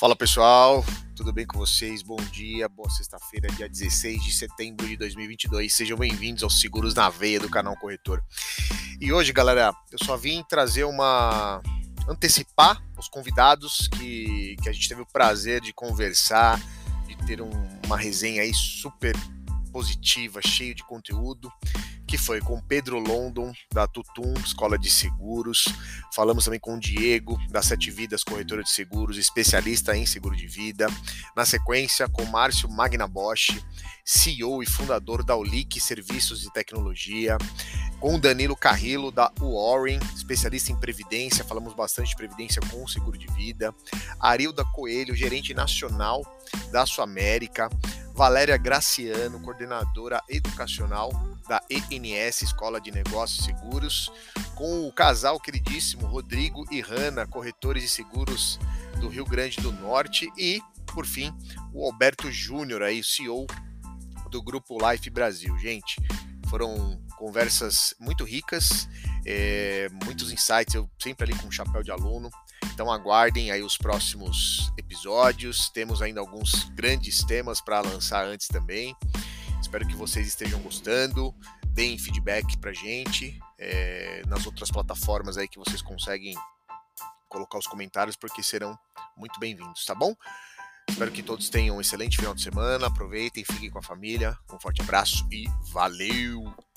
Fala pessoal, tudo bem com vocês? Bom dia, boa sexta-feira, dia 16 de setembro de 2022. Sejam bem-vindos aos Seguros na Veia do canal Corretor. E hoje, galera, eu só vim trazer uma. antecipar os convidados que, que a gente teve o prazer de conversar, de ter um, uma resenha aí super positiva, cheio de conteúdo que foi com Pedro London, da Tutum, Escola de Seguros. Falamos também com o Diego, da Sete Vidas, corretora de seguros, especialista em seguro de vida. Na sequência, com Márcio Magna Bosch, CEO e fundador da Ulic Serviços de Tecnologia. Com Danilo Carrillo, da Warren, especialista em previdência. Falamos bastante de previdência com seguro de vida. Arilda Coelho, gerente nacional da Sul América. Valéria Graciano, coordenadora educacional da ENS, Escola de Negócios Seguros, com o casal queridíssimo Rodrigo e Hanna, corretores de seguros do Rio Grande do Norte, e, por fim, o Alberto Júnior, aí, CEO do Grupo Life Brasil. Gente, foram conversas muito ricas, é, muitos insights, eu sempre ali com o chapéu de aluno. Então aguardem aí os próximos episódios. Temos ainda alguns grandes temas para lançar antes também. Espero que vocês estejam gostando. Deem feedback pra gente é, nas outras plataformas aí que vocês conseguem colocar os comentários, porque serão muito bem-vindos, tá bom? Espero que todos tenham um excelente final de semana. Aproveitem, fiquem com a família. Um forte abraço e valeu!